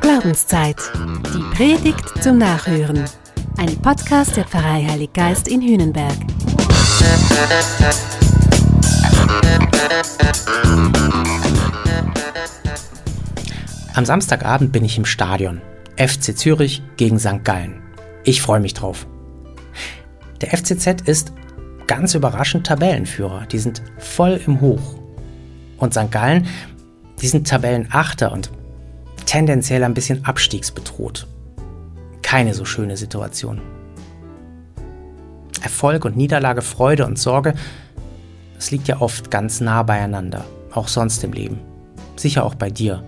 Glaubenszeit. Die Predigt zum Nachhören. Ein Podcast der Pfarrei Heilig Geist in Hühnenberg. Am Samstagabend bin ich im Stadion. FC Zürich gegen St. Gallen. Ich freue mich drauf. Der FCZ ist ganz überraschend Tabellenführer. Die sind voll im Hoch. Und St. Gallen, die sind Tabellenachter und tendenziell ein bisschen abstiegsbedroht. Keine so schöne Situation. Erfolg und Niederlage, Freude und Sorge, das liegt ja oft ganz nah beieinander, auch sonst im Leben. Sicher auch bei dir.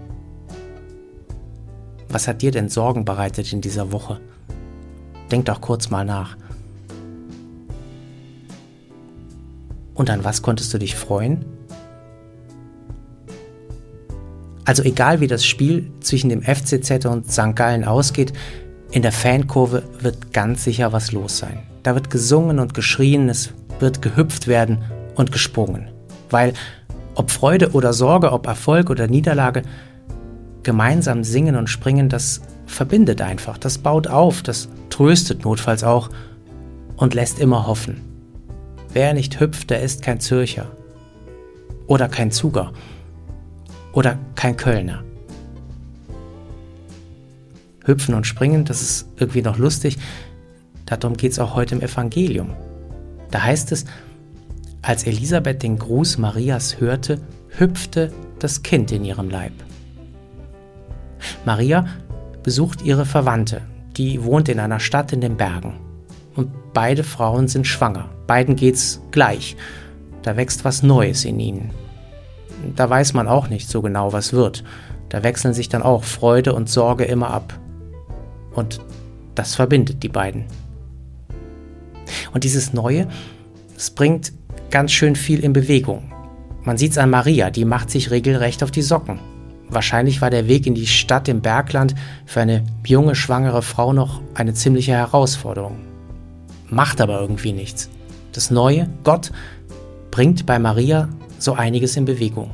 Was hat dir denn Sorgen bereitet in dieser Woche? Denk doch kurz mal nach. Und an was konntest du dich freuen? Also egal wie das Spiel zwischen dem FCZ und St. Gallen ausgeht, in der Fankurve wird ganz sicher was los sein. Da wird gesungen und geschrien, es wird gehüpft werden und gesprungen. Weil ob Freude oder Sorge, ob Erfolg oder Niederlage, gemeinsam singen und springen, das verbindet einfach, das baut auf, das tröstet notfalls auch und lässt immer hoffen. Wer nicht hüpft, der ist kein Zürcher oder kein Zuger oder kein Kölner. Hüpfen und springen, das ist irgendwie noch lustig. Darum geht es auch heute im Evangelium. Da heißt es, als Elisabeth den Gruß Marias hörte, hüpfte das Kind in ihrem Leib. Maria besucht ihre Verwandte, die wohnt in einer Stadt in den Bergen. Und beide Frauen sind schwanger. Beiden geht's gleich. Da wächst was Neues in ihnen da weiß man auch nicht so genau, was wird. Da wechseln sich dann auch Freude und Sorge immer ab. Und das verbindet die beiden. Und dieses Neue, es bringt ganz schön viel in Bewegung. Man sieht es an Maria, die macht sich regelrecht auf die Socken. Wahrscheinlich war der Weg in die Stadt im Bergland für eine junge, schwangere Frau noch eine ziemliche Herausforderung. Macht aber irgendwie nichts. Das Neue, Gott, bringt bei Maria so einiges in Bewegung.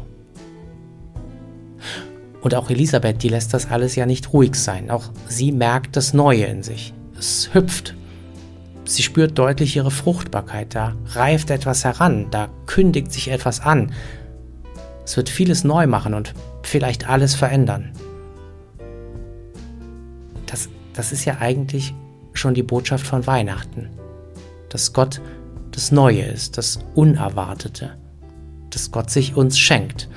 Und auch Elisabeth, die lässt das alles ja nicht ruhig sein. Auch sie merkt das Neue in sich. Es hüpft. Sie spürt deutlich ihre Fruchtbarkeit. Da reift etwas heran, da kündigt sich etwas an. Es wird vieles neu machen und vielleicht alles verändern. Das, das ist ja eigentlich schon die Botschaft von Weihnachten. Dass Gott das Neue ist, das Unerwartete dass Gott sich uns schenkt,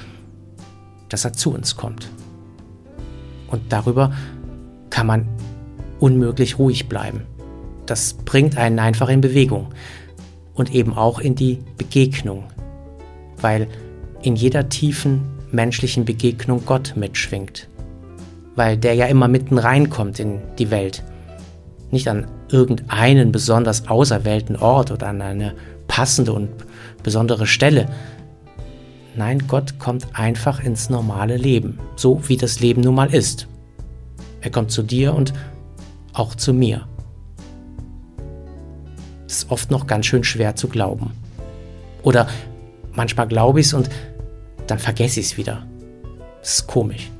dass er zu uns kommt. Und darüber kann man unmöglich ruhig bleiben. Das bringt einen einfach in Bewegung und eben auch in die Begegnung, weil in jeder tiefen menschlichen Begegnung Gott mitschwingt, weil der ja immer mitten reinkommt in die Welt, nicht an irgendeinen besonders auserwählten Ort oder an eine passende und besondere Stelle, Nein, Gott kommt einfach ins normale Leben, so wie das Leben nun mal ist. Er kommt zu dir und auch zu mir. Das ist oft noch ganz schön schwer zu glauben. Oder manchmal glaube ich es und dann vergesse ich es wieder. Das ist komisch.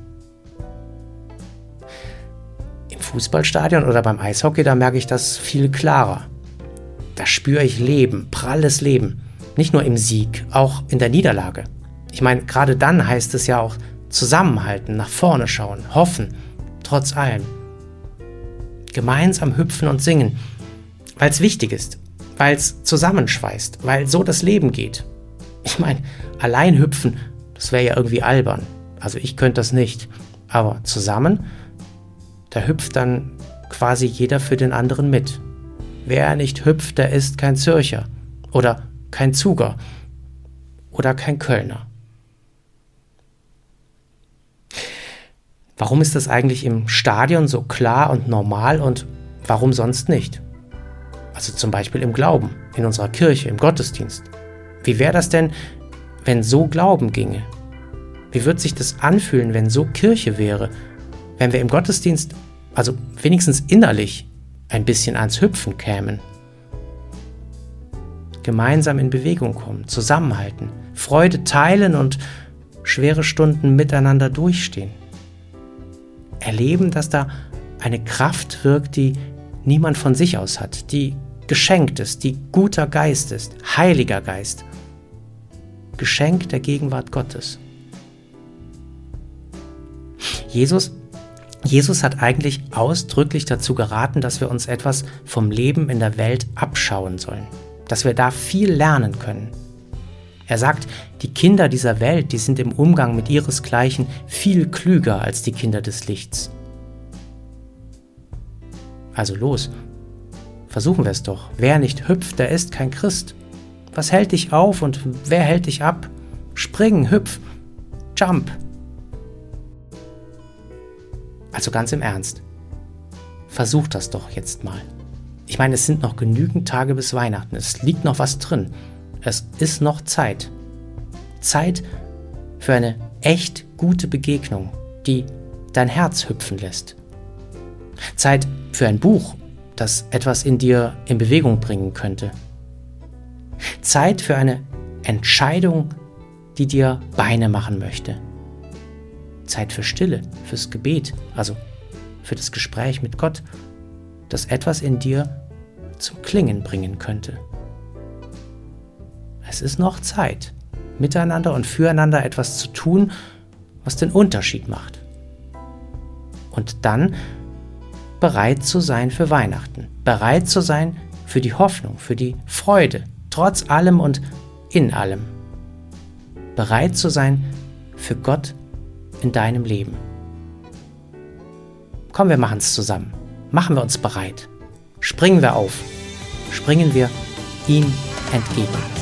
Im Fußballstadion oder beim Eishockey, da merke ich das viel klarer. Da spüre ich Leben, pralles Leben. Nicht nur im Sieg, auch in der Niederlage. Ich meine, gerade dann heißt es ja auch zusammenhalten, nach vorne schauen, hoffen, trotz allem. Gemeinsam hüpfen und singen, weil es wichtig ist, weil es zusammenschweißt, weil so das Leben geht. Ich meine, allein hüpfen, das wäre ja irgendwie albern. Also ich könnte das nicht. Aber zusammen, da hüpft dann quasi jeder für den anderen mit. Wer nicht hüpft, der ist kein Zürcher oder kein Zuger oder kein Kölner. Warum ist das eigentlich im Stadion so klar und normal und warum sonst nicht? Also zum Beispiel im Glauben, in unserer Kirche, im Gottesdienst. Wie wäre das denn, wenn so Glauben ginge? Wie würde sich das anfühlen, wenn so Kirche wäre? Wenn wir im Gottesdienst, also wenigstens innerlich, ein bisschen ans Hüpfen kämen? Gemeinsam in Bewegung kommen, zusammenhalten, Freude teilen und schwere Stunden miteinander durchstehen. Erleben, dass da eine Kraft wirkt, die niemand von sich aus hat, die geschenkt ist, die guter Geist ist, heiliger Geist. Geschenk der Gegenwart Gottes. Jesus, Jesus hat eigentlich ausdrücklich dazu geraten, dass wir uns etwas vom Leben in der Welt abschauen sollen, dass wir da viel lernen können. Er sagt, die Kinder dieser Welt, die sind im Umgang mit ihresgleichen viel klüger als die Kinder des Lichts. Also los, versuchen wir es doch. Wer nicht hüpft, der ist kein Christ. Was hält dich auf und wer hält dich ab? Spring, hüpf, jump. Also ganz im Ernst. Versuch das doch jetzt mal. Ich meine, es sind noch genügend Tage bis Weihnachten. Es liegt noch was drin. Es ist noch Zeit. Zeit für eine echt gute Begegnung, die dein Herz hüpfen lässt. Zeit für ein Buch, das etwas in dir in Bewegung bringen könnte. Zeit für eine Entscheidung, die dir Beine machen möchte. Zeit für Stille, fürs Gebet, also für das Gespräch mit Gott, das etwas in dir zum Klingen bringen könnte. Es ist noch Zeit, miteinander und füreinander etwas zu tun, was den Unterschied macht. Und dann bereit zu sein für Weihnachten, bereit zu sein für die Hoffnung, für die Freude, trotz allem und in allem. Bereit zu sein für Gott in deinem Leben. Komm, wir machen es zusammen. Machen wir uns bereit. Springen wir auf. Springen wir ihm entgegen.